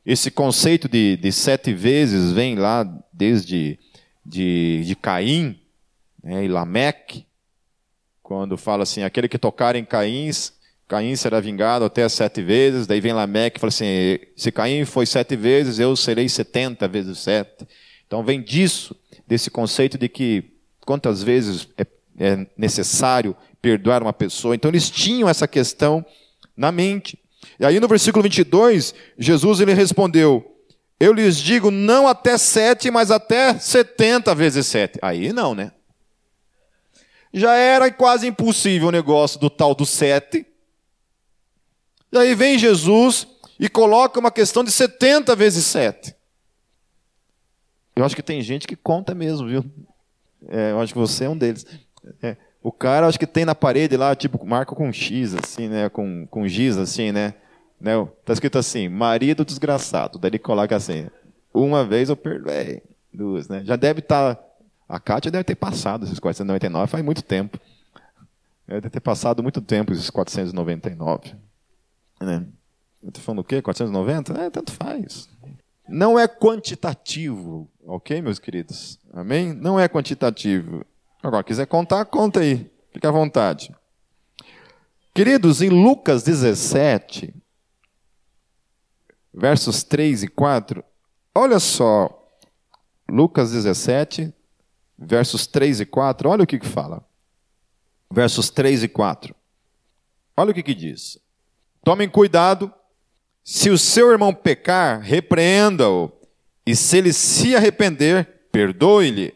esse conceito de, de sete vezes vem lá desde de, de Caim né, e Lameque, quando fala assim, aquele que tocar em Caim, Caim será vingado até sete vezes, daí vem Lameque e fala assim, se Caim foi sete vezes, eu serei setenta vezes sete. Então vem disso, desse conceito de que quantas vezes é, é necessário perdoar uma pessoa. Então eles tinham essa questão na mente. E aí no versículo 22, Jesus ele respondeu, eu lhes digo não até sete, mas até setenta vezes sete. Aí não, né? Já era quase impossível o negócio do tal do sete. E aí vem Jesus e coloca uma questão de 70 vezes 7. Eu acho que tem gente que conta mesmo, viu? É, eu acho que você é um deles. É, o cara, acho que tem na parede lá, tipo, marca com X, assim, né? Com, com giz, assim, né? né? Tá escrito assim, marido desgraçado. Daí ele coloca assim, uma vez eu perdoei. Duas, né? Já deve estar... Tá, a Kátia deve ter passado esses 499 faz muito tempo. Deve ter passado muito tempo esses 499. Né? Estou falando o quê? 490? É, tanto faz. Não é quantitativo, ok, meus queridos? Amém? Não é quantitativo. Agora, quiser contar, conta aí. Fique à vontade. Queridos, em Lucas 17, versos 3 e 4, olha só. Lucas 17, versos 3 e 4, olha o que, que fala. Versos 3 e 4. Olha o que, que diz. Tomem cuidado. Se o seu irmão pecar, repreenda-o. E se ele se arrepender, perdoe-lhe.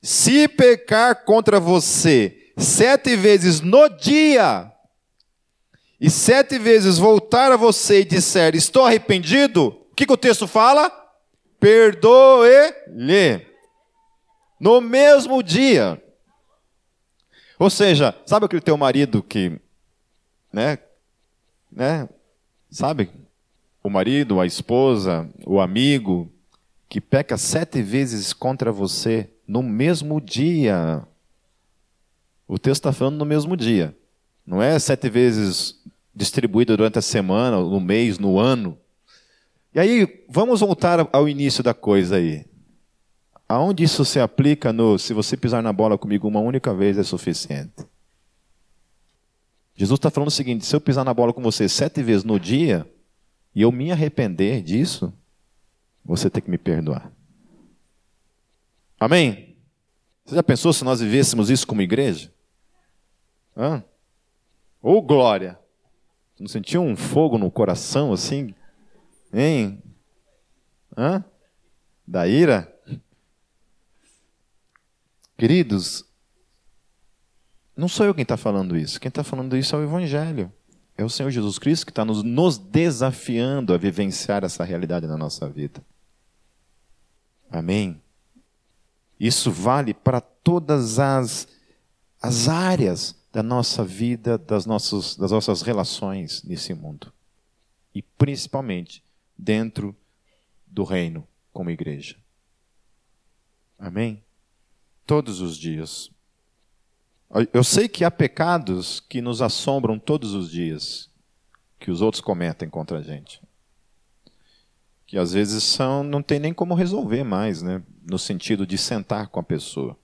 Se pecar contra você sete vezes no dia, e sete vezes voltar a você e disser, estou arrependido, o que, que o texto fala? Perdoe-lhe. No mesmo dia. Ou seja, sabe aquele teu marido que, né, né? Sabe? O marido, a esposa, o amigo que peca sete vezes contra você no mesmo dia. O texto está falando no mesmo dia. Não é sete vezes distribuído durante a semana, no mês, no ano. E aí, vamos voltar ao início da coisa aí. Aonde isso se aplica no se você pisar na bola comigo uma única vez é suficiente? Jesus está falando o seguinte: se eu pisar na bola com você sete vezes no dia e eu me arrepender disso, você tem que me perdoar. Amém? Você já pensou se nós vivêssemos isso como igreja? Hã? Ou oh, glória! Não sentia um fogo no coração assim? Hein? Hã? Da ira? Queridos, não sou eu quem está falando isso. Quem está falando isso é o Evangelho. É o Senhor Jesus Cristo que está nos, nos desafiando a vivenciar essa realidade na nossa vida. Amém? Isso vale para todas as, as áreas da nossa vida, das nossas, das nossas relações nesse mundo. E principalmente dentro do reino como igreja. Amém? Todos os dias. Eu sei que há pecados que nos assombram todos os dias, que os outros cometem contra a gente. Que às vezes são, não tem nem como resolver mais, né? no sentido de sentar com a pessoa.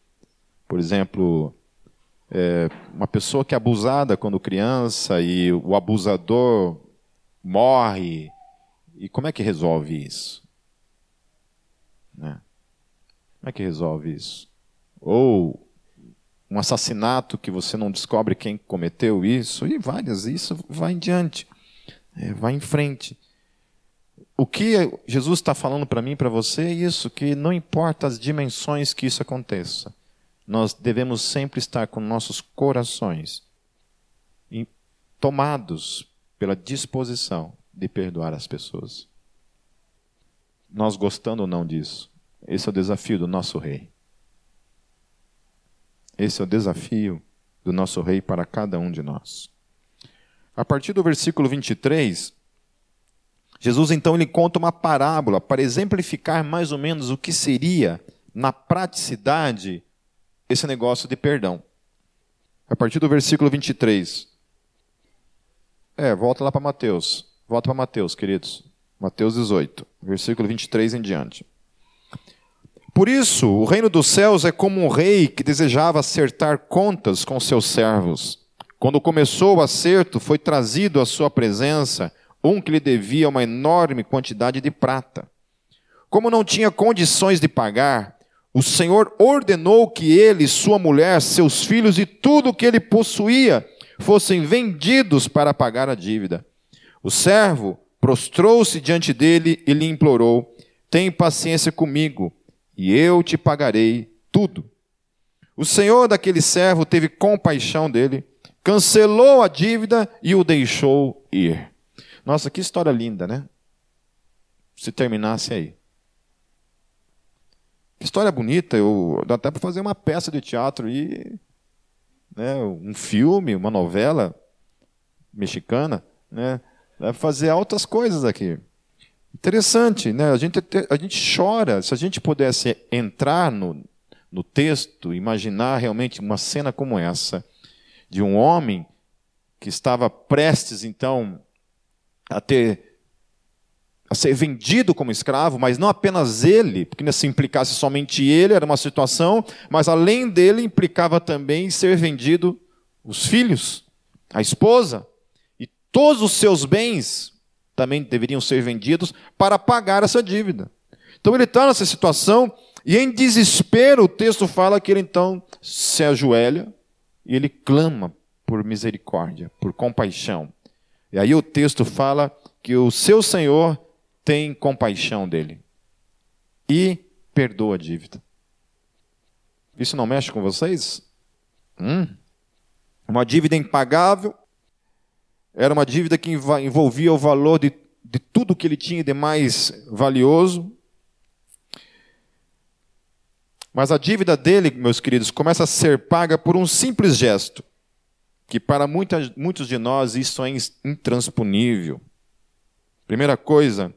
Por exemplo, é, uma pessoa que é abusada quando criança e o abusador morre. E como é que resolve isso? Né? Como é que resolve isso? Ou um assassinato que você não descobre quem cometeu isso, e várias, isso vai em diante, é, vai em frente. O que Jesus está falando para mim e para você é isso, que não importa as dimensões que isso aconteça, nós devemos sempre estar com nossos corações tomados pela disposição de perdoar as pessoas. Nós gostando ou não disso, esse é o desafio do nosso rei. Esse é o desafio do nosso rei para cada um de nós. A partir do versículo 23, Jesus então ele conta uma parábola para exemplificar mais ou menos o que seria na praticidade esse negócio de perdão. A partir do versículo 23. É, volta lá para Mateus. Volta para Mateus, queridos. Mateus 18, versículo 23 em diante. Por isso, o reino dos céus é como um rei que desejava acertar contas com seus servos. Quando começou o acerto, foi trazido à sua presença um que lhe devia uma enorme quantidade de prata. Como não tinha condições de pagar, o Senhor ordenou que ele, sua mulher, seus filhos e tudo o que ele possuía fossem vendidos para pagar a dívida. O servo prostrou-se diante dele e lhe implorou: Tem paciência comigo, e eu te pagarei tudo. O senhor daquele servo teve compaixão dele, cancelou a dívida e o deixou ir. Nossa, que história linda, né? Se terminasse aí. Que história bonita, eu dá até para fazer uma peça de teatro e né, um filme, uma novela mexicana, né? Dá fazer altas coisas aqui. Interessante, né? A gente, a gente chora. Se a gente pudesse entrar no, no texto, imaginar realmente uma cena como essa, de um homem que estava prestes, então, a ter a ser vendido como escravo, mas não apenas ele, porque se implicasse somente ele, era uma situação, mas além dele implicava também ser vendido os filhos, a esposa, e todos os seus bens também deveriam ser vendidos para pagar essa dívida. Então ele está nessa situação e em desespero o texto fala que ele então se ajoelha e ele clama por misericórdia, por compaixão. E aí o texto fala que o seu Senhor tem compaixão dele e perdoa a dívida. Isso não mexe com vocês? Hum? Uma dívida impagável, era uma dívida que envolvia o valor de, de tudo que ele tinha de mais valioso. Mas a dívida dele, meus queridos, começa a ser paga por um simples gesto, que para muitas, muitos de nós isso é intransponível. Primeira coisa,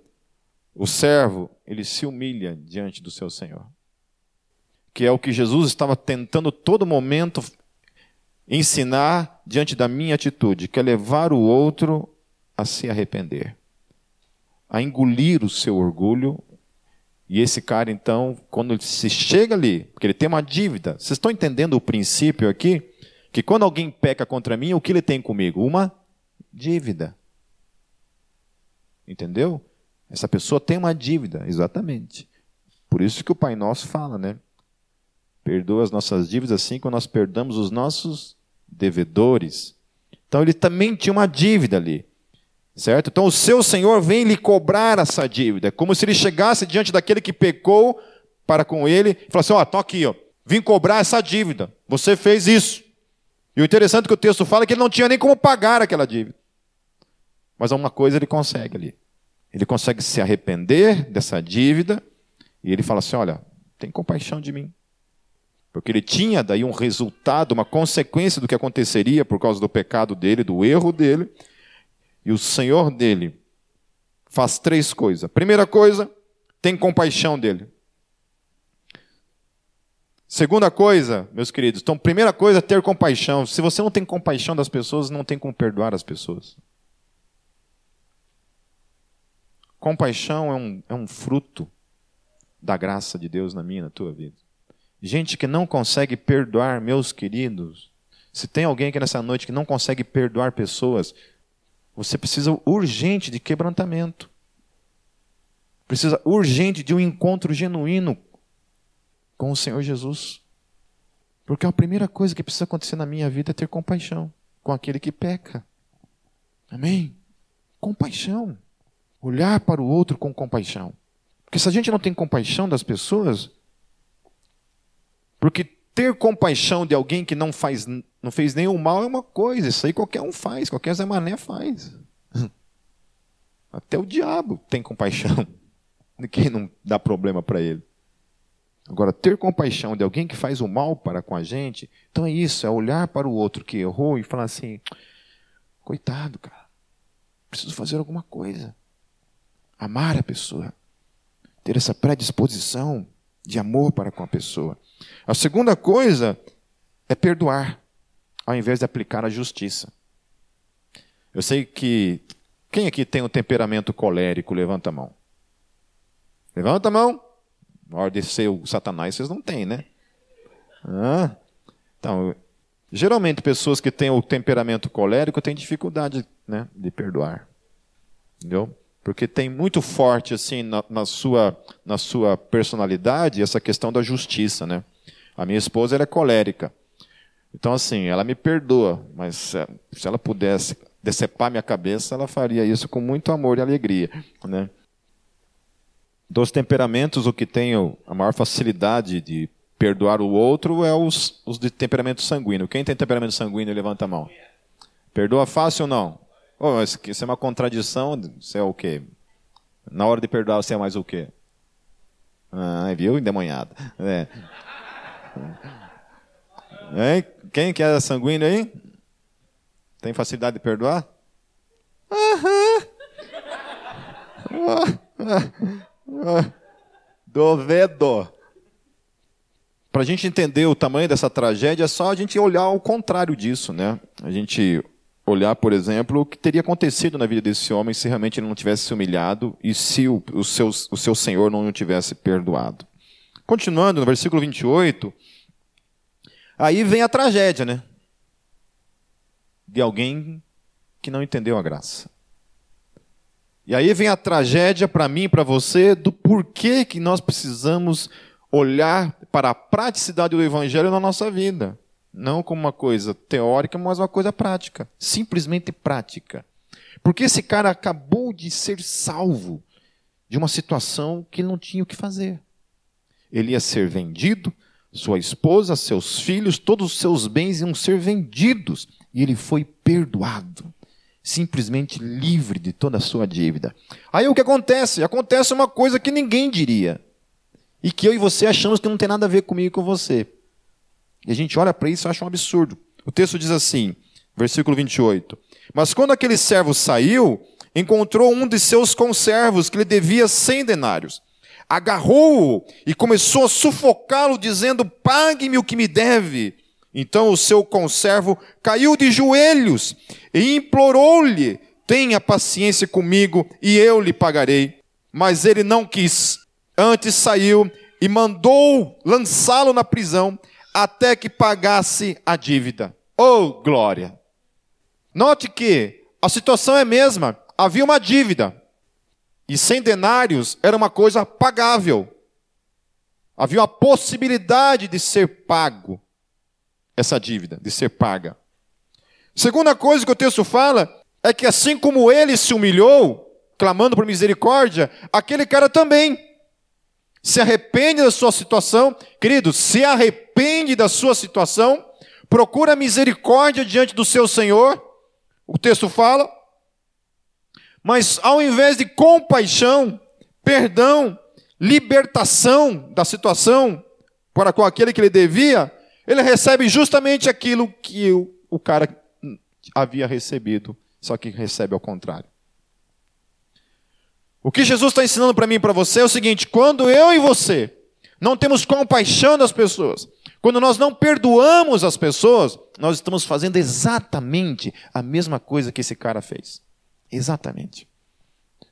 o servo, ele se humilha diante do seu Senhor. Que é o que Jesus estava tentando todo momento ensinar diante da minha atitude, que é levar o outro a se arrepender, a engolir o seu orgulho. E esse cara, então, quando ele se chega ali, porque ele tem uma dívida, vocês estão entendendo o princípio aqui? Que quando alguém peca contra mim, o que ele tem comigo? Uma dívida. Entendeu? Essa pessoa tem uma dívida, exatamente. Por isso que o Pai Nosso fala, né? Perdoa as nossas dívidas assim como nós perdamos os nossos devedores. Então ele também tinha uma dívida ali. Certo? Então o seu Senhor vem lhe cobrar essa dívida. Como se ele chegasse diante daquele que pecou para com ele e falasse: Ó, oh, tô aqui, ó. Vim cobrar essa dívida. Você fez isso. E o interessante é que o texto fala é que ele não tinha nem como pagar aquela dívida. Mas uma coisa ele consegue ali. Ele consegue se arrepender dessa dívida e ele fala assim: Olha, tem compaixão de mim. Porque ele tinha daí um resultado, uma consequência do que aconteceria por causa do pecado dele, do erro dele. E o Senhor dele faz três coisas. Primeira coisa, tem compaixão dele. Segunda coisa, meus queridos, então, primeira coisa, ter compaixão. Se você não tem compaixão das pessoas, não tem como perdoar as pessoas. Compaixão é um, é um fruto da graça de Deus na minha e na tua vida. Gente que não consegue perdoar, meus queridos. Se tem alguém aqui nessa noite que não consegue perdoar pessoas, você precisa urgente de quebrantamento. Precisa urgente de um encontro genuíno com o Senhor Jesus. Porque a primeira coisa que precisa acontecer na minha vida é ter compaixão com aquele que peca. Amém? Compaixão. Olhar para o outro com compaixão. Porque se a gente não tem compaixão das pessoas, porque ter compaixão de alguém que não faz, não fez nenhum mal é uma coisa, isso aí qualquer um faz, qualquer Zé Mané faz. (laughs) Até o diabo tem compaixão de quem não dá problema para ele. Agora, ter compaixão de alguém que faz o mal para com a gente, então é isso, é olhar para o outro que errou e falar assim: coitado, cara, preciso fazer alguma coisa amar a pessoa, ter essa predisposição de amor para com a pessoa. A segunda coisa é perdoar, ao invés de aplicar a justiça. Eu sei que Quem aqui tem um temperamento colérico? Levanta a mão. Levanta a mão. Na hora de ser o Satanás, vocês não têm, né? Ah, então, geralmente pessoas que têm o temperamento colérico têm dificuldade né, de perdoar. Entendeu? Porque tem muito forte assim na, na, sua, na sua personalidade essa questão da justiça. Né? A minha esposa é colérica. Então, assim, ela me perdoa, mas se ela pudesse decepar minha cabeça, ela faria isso com muito amor e alegria. Né? Dos temperamentos, o que tem a maior facilidade de perdoar o outro é os, os de temperamento sanguíneo. Quem tem temperamento sanguíneo, levanta a mão. Perdoa fácil ou não? Oh, isso é uma contradição. Você é o quê? Na hora de perdoar, você é mais o quê? Ah, viu? Endemonhado. É. É. Quem que é sanguíneo aí? Tem facilidade de perdoar? Aham. Dovedo. Para a gente entender o tamanho dessa tragédia, é só a gente olhar o contrário disso, né? A gente olhar, por exemplo, o que teria acontecido na vida desse homem se realmente ele não tivesse se humilhado e se o, o, seu, o seu Senhor não o tivesse perdoado. Continuando no versículo 28, aí vem a tragédia, né? De alguém que não entendeu a graça. E aí vem a tragédia para mim e para você do porquê que nós precisamos olhar para a praticidade do Evangelho na nossa vida. Não como uma coisa teórica, mas uma coisa prática. Simplesmente prática. Porque esse cara acabou de ser salvo de uma situação que não tinha o que fazer. Ele ia ser vendido, sua esposa, seus filhos, todos os seus bens iam ser vendidos. E ele foi perdoado. Simplesmente livre de toda a sua dívida. Aí o que acontece? Acontece uma coisa que ninguém diria. E que eu e você achamos que não tem nada a ver comigo e com você. E a gente olha para isso e acha um absurdo. O texto diz assim, versículo 28. Mas quando aquele servo saiu, encontrou um de seus conservos que lhe devia cem denários. Agarrou-o e começou a sufocá-lo, dizendo: Pague-me o que me deve. Então o seu conservo caiu de joelhos e implorou-lhe: Tenha paciência comigo e eu lhe pagarei. Mas ele não quis. Antes saiu e mandou lançá-lo na prisão até que pagasse a dívida. Oh, glória! Note que a situação é a mesma. Havia uma dívida. E 100 denários era uma coisa pagável. Havia uma possibilidade de ser pago essa dívida, de ser paga. Segunda coisa que o texto fala é que assim como ele se humilhou, clamando por misericórdia, aquele cara também se arrepende da sua situação, querido, se arrepende da sua situação, procura misericórdia diante do seu Senhor, o texto fala, mas ao invés de compaixão, perdão, libertação da situação para com aquele que ele devia, ele recebe justamente aquilo que o, o cara havia recebido, só que recebe ao contrário. O que Jesus está ensinando para mim e para você é o seguinte: quando eu e você não temos compaixão das pessoas, quando nós não perdoamos as pessoas, nós estamos fazendo exatamente a mesma coisa que esse cara fez. Exatamente.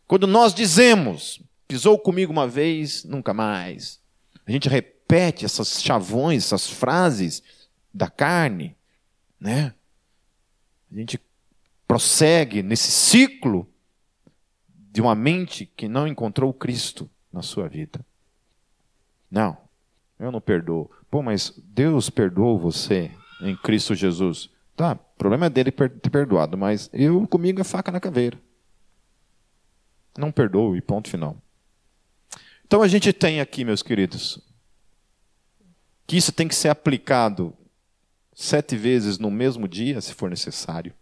Quando nós dizemos, pisou comigo uma vez, nunca mais. A gente repete essas chavões, essas frases da carne, né? A gente prossegue nesse ciclo de uma mente que não encontrou Cristo na sua vida. Não, eu não perdoo. Pô, mas Deus perdoou você em Cristo Jesus. Tá, o problema é dele ter perdoado, mas eu comigo é faca na caveira. Não perdoo e ponto final. Então a gente tem aqui, meus queridos, que isso tem que ser aplicado sete vezes no mesmo dia, se for necessário.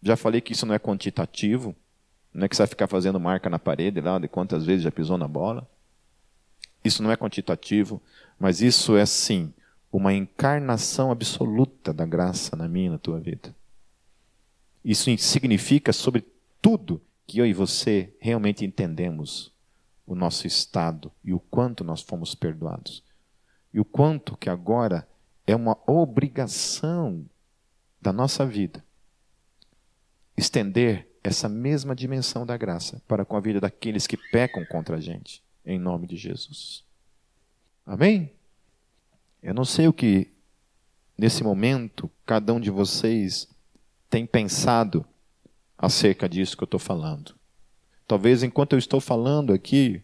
Já falei que isso não é quantitativo, não é que você vai ficar fazendo marca na parede lá de quantas vezes já pisou na bola. Isso não é quantitativo, mas isso é sim uma encarnação absoluta da graça na minha e na tua vida. Isso significa, sobretudo, que eu e você realmente entendemos o nosso estado e o quanto nós fomos perdoados. E o quanto que agora é uma obrigação da nossa vida estender essa mesma dimensão da graça para com a vida daqueles que pecam contra a gente, em nome de Jesus. Amém? Eu não sei o que, nesse momento, cada um de vocês tem pensado acerca disso que eu estou falando. Talvez enquanto eu estou falando aqui,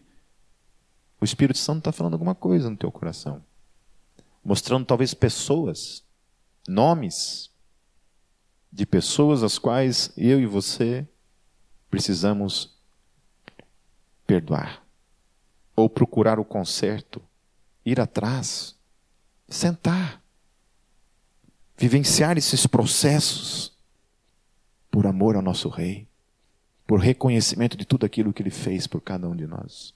o Espírito Santo está falando alguma coisa no teu coração, mostrando talvez pessoas, nomes de pessoas as quais eu e você precisamos perdoar ou procurar o conserto, ir atrás, sentar, vivenciar esses processos por amor ao nosso Rei, por reconhecimento de tudo aquilo que Ele fez por cada um de nós.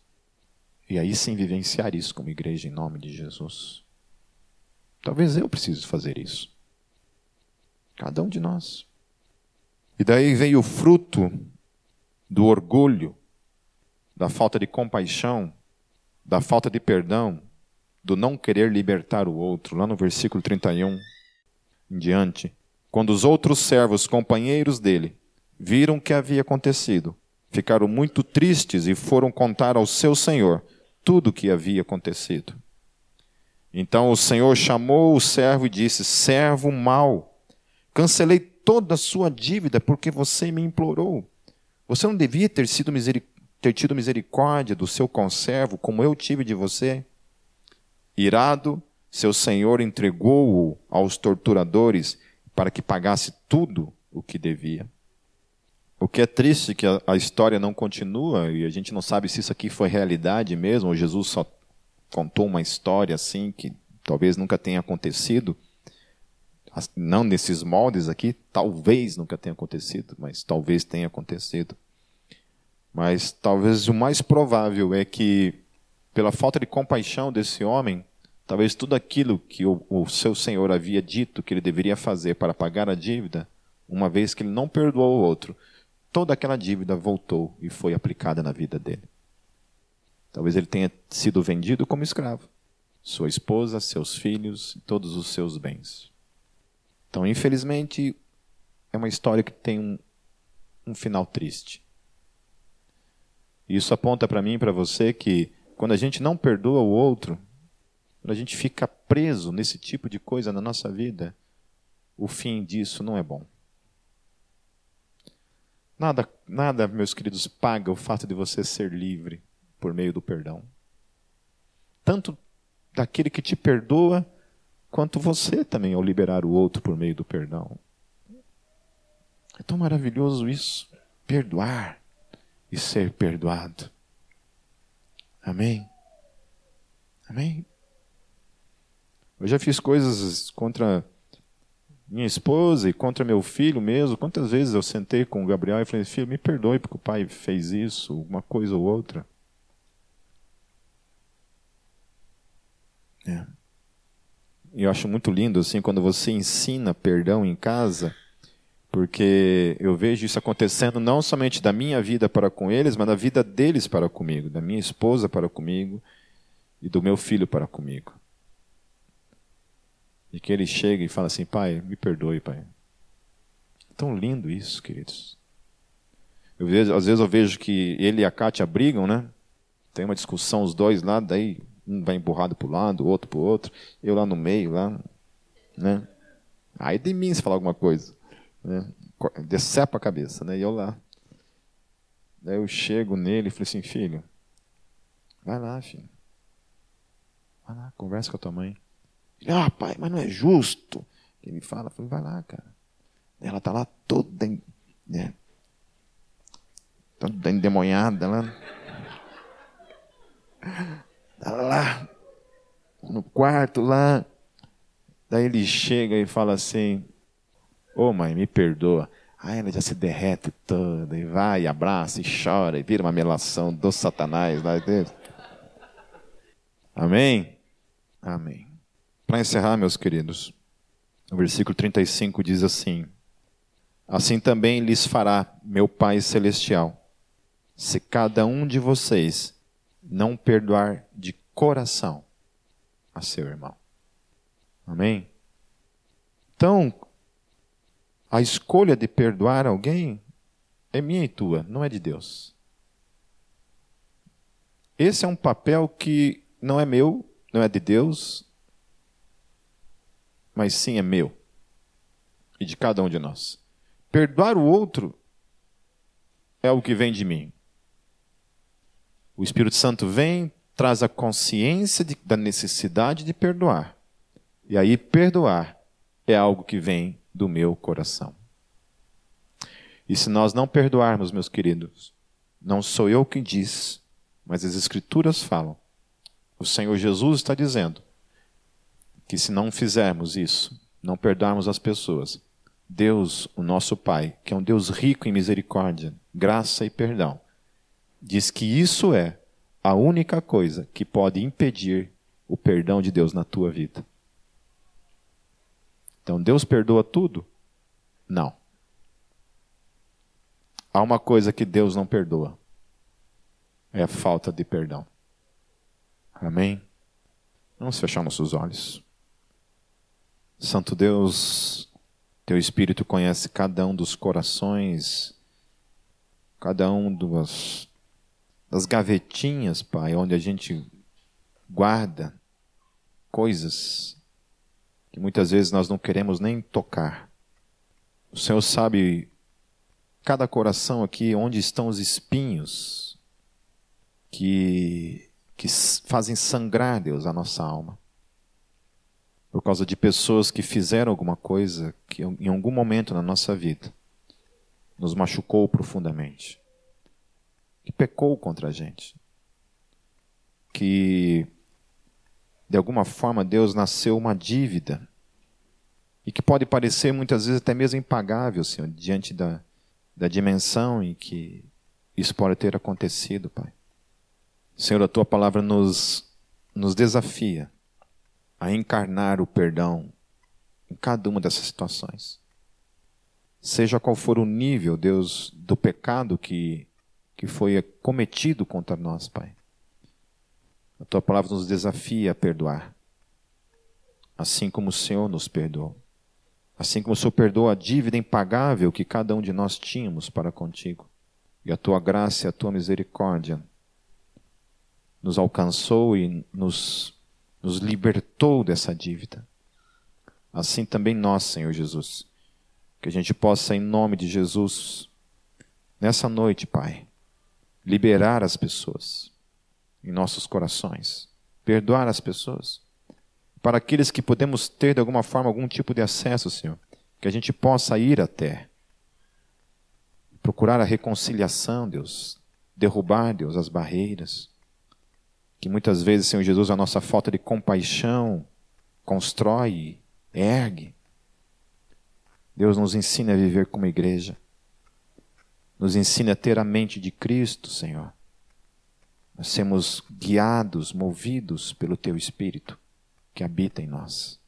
E aí sim vivenciar isso como igreja em nome de Jesus. Talvez eu precise fazer isso. Cada um de nós. E daí veio o fruto do orgulho, da falta de compaixão, da falta de perdão, do não querer libertar o outro, lá no versículo 31 em diante. Quando os outros servos, companheiros dele, viram o que havia acontecido, ficaram muito tristes e foram contar ao seu senhor tudo o que havia acontecido. Então o Senhor chamou o servo e disse: Servo mau, cancelei toda a sua dívida porque você me implorou. Você não devia ter, sido miseric... ter tido misericórdia do seu conservo como eu tive de você? Irado, seu senhor entregou-o aos torturadores para que pagasse tudo o que devia. O que é triste que a, história não continua e a gente não sabe se isso aqui foi realidade mesmo, ou Jesus só contou uma história assim que talvez nunca tenha acontecido. Não nesses moldes aqui, talvez nunca tenha acontecido, mas talvez tenha acontecido. Mas talvez o mais provável é que, pela falta de compaixão desse homem, talvez tudo aquilo que o, o seu senhor havia dito que ele deveria fazer para pagar a dívida, uma vez que ele não perdoou o outro, toda aquela dívida voltou e foi aplicada na vida dele. Talvez ele tenha sido vendido como escravo. Sua esposa, seus filhos, todos os seus bens. Então, infelizmente, é uma história que tem um, um final triste. Isso aponta para mim e para você que quando a gente não perdoa o outro, quando a gente fica preso nesse tipo de coisa na nossa vida, o fim disso não é bom. Nada, nada, meus queridos, paga o fato de você ser livre por meio do perdão. Tanto daquele que te perdoa, quanto você também ao liberar o outro por meio do perdão. É tão maravilhoso isso, perdoar e ser perdoado. Amém? Amém? Eu já fiz coisas contra minha esposa e contra meu filho mesmo. Quantas vezes eu sentei com o Gabriel e falei, filho, me perdoe porque o pai fez isso, uma coisa ou outra. É. Eu acho muito lindo assim quando você ensina perdão em casa, porque eu vejo isso acontecendo não somente da minha vida para com eles, mas da vida deles para comigo, da minha esposa para comigo e do meu filho para comigo. E que ele chega e fala assim: Pai, me perdoe, Pai. Tão lindo isso, queridos. Eu, às vezes eu vejo que ele e a Kátia brigam, né? Tem uma discussão, os dois lá, daí um vai emburrado para o lado, outro para o outro, eu lá no meio, lá, né? Aí de mim se falar alguma coisa, né? Decepa a cabeça, né? E eu lá. Daí eu chego nele e falei assim, filho, vai lá, filho. Vai lá, conversa com a tua mãe. Ah, pai, mas não é justo. Ele fala, falei, vai lá, cara. Ela está lá toda, né, toda endemonhada lá. Tá lá no quarto lá. Daí ele chega e fala assim: Ô oh, mãe, me perdoa. Aí ela já se derrete toda e vai, e abraça e chora e vira uma melação do Satanás lá dentro. Amém? Amém. Para encerrar, meus queridos, o versículo 35 diz assim: Assim também lhes fará meu Pai Celestial, se cada um de vocês não perdoar de coração a seu irmão. Amém? Então, a escolha de perdoar alguém é minha e tua, não é de Deus. Esse é um papel que não é meu, não é de Deus, mas sim é meu e de cada um de nós. Perdoar o outro é o que vem de mim. O Espírito Santo vem, traz a consciência de, da necessidade de perdoar. E aí, perdoar é algo que vem do meu coração. E se nós não perdoarmos, meus queridos, não sou eu quem diz, mas as Escrituras falam. O Senhor Jesus está dizendo que se não fizermos isso, não perdoarmos as pessoas, Deus, o nosso Pai, que é um Deus rico em misericórdia, graça e perdão, diz que isso é a única coisa que pode impedir o perdão de Deus na tua vida. Então, Deus perdoa tudo? Não. Há uma coisa que Deus não perdoa: é a falta de perdão. Amém? Vamos fechar nossos olhos. Santo Deus, teu Espírito conhece cada um dos corações, cada um dos, das gavetinhas, Pai, onde a gente guarda coisas que muitas vezes nós não queremos nem tocar. O Senhor sabe cada coração aqui onde estão os espinhos que, que fazem sangrar, Deus, a nossa alma. Por causa de pessoas que fizeram alguma coisa que em algum momento na nossa vida nos machucou profundamente, que pecou contra a gente, que de alguma forma Deus nasceu uma dívida e que pode parecer muitas vezes até mesmo impagável, Senhor, diante da, da dimensão em que isso pode ter acontecido, Pai. Senhor, a tua palavra nos, nos desafia a encarnar o perdão em cada uma dessas situações. Seja qual for o nível, Deus, do pecado que, que foi cometido contra nós, Pai. A tua palavra nos desafia a perdoar, assim como o Senhor nos perdoou. Assim como o Senhor perdoa a dívida impagável que cada um de nós tínhamos para contigo. E a tua graça e a tua misericórdia nos alcançou e nos, nos libertou dessa dívida. Assim também nós, Senhor Jesus. Que a gente possa, em nome de Jesus, nessa noite, Pai, liberar as pessoas em nossos corações, perdoar as pessoas. Para aqueles que podemos ter, de alguma forma, algum tipo de acesso, Senhor, que a gente possa ir até, procurar a reconciliação, Deus, derrubar, Deus, as barreiras, que muitas vezes, Senhor Jesus, a nossa falta de compaixão constrói, ergue. Deus nos ensina a viver como igreja. Nos ensina a ter a mente de Cristo, Senhor. Nós sermos guiados, movidos pelo Teu Espírito que habita em nós.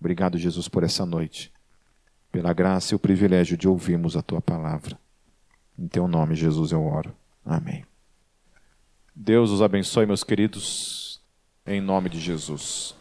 Obrigado, Jesus, por essa noite, pela graça e o privilégio de ouvirmos a Tua palavra. Em Teu nome, Jesus, eu oro. Amém. Deus os abençoe, meus queridos, em nome de Jesus.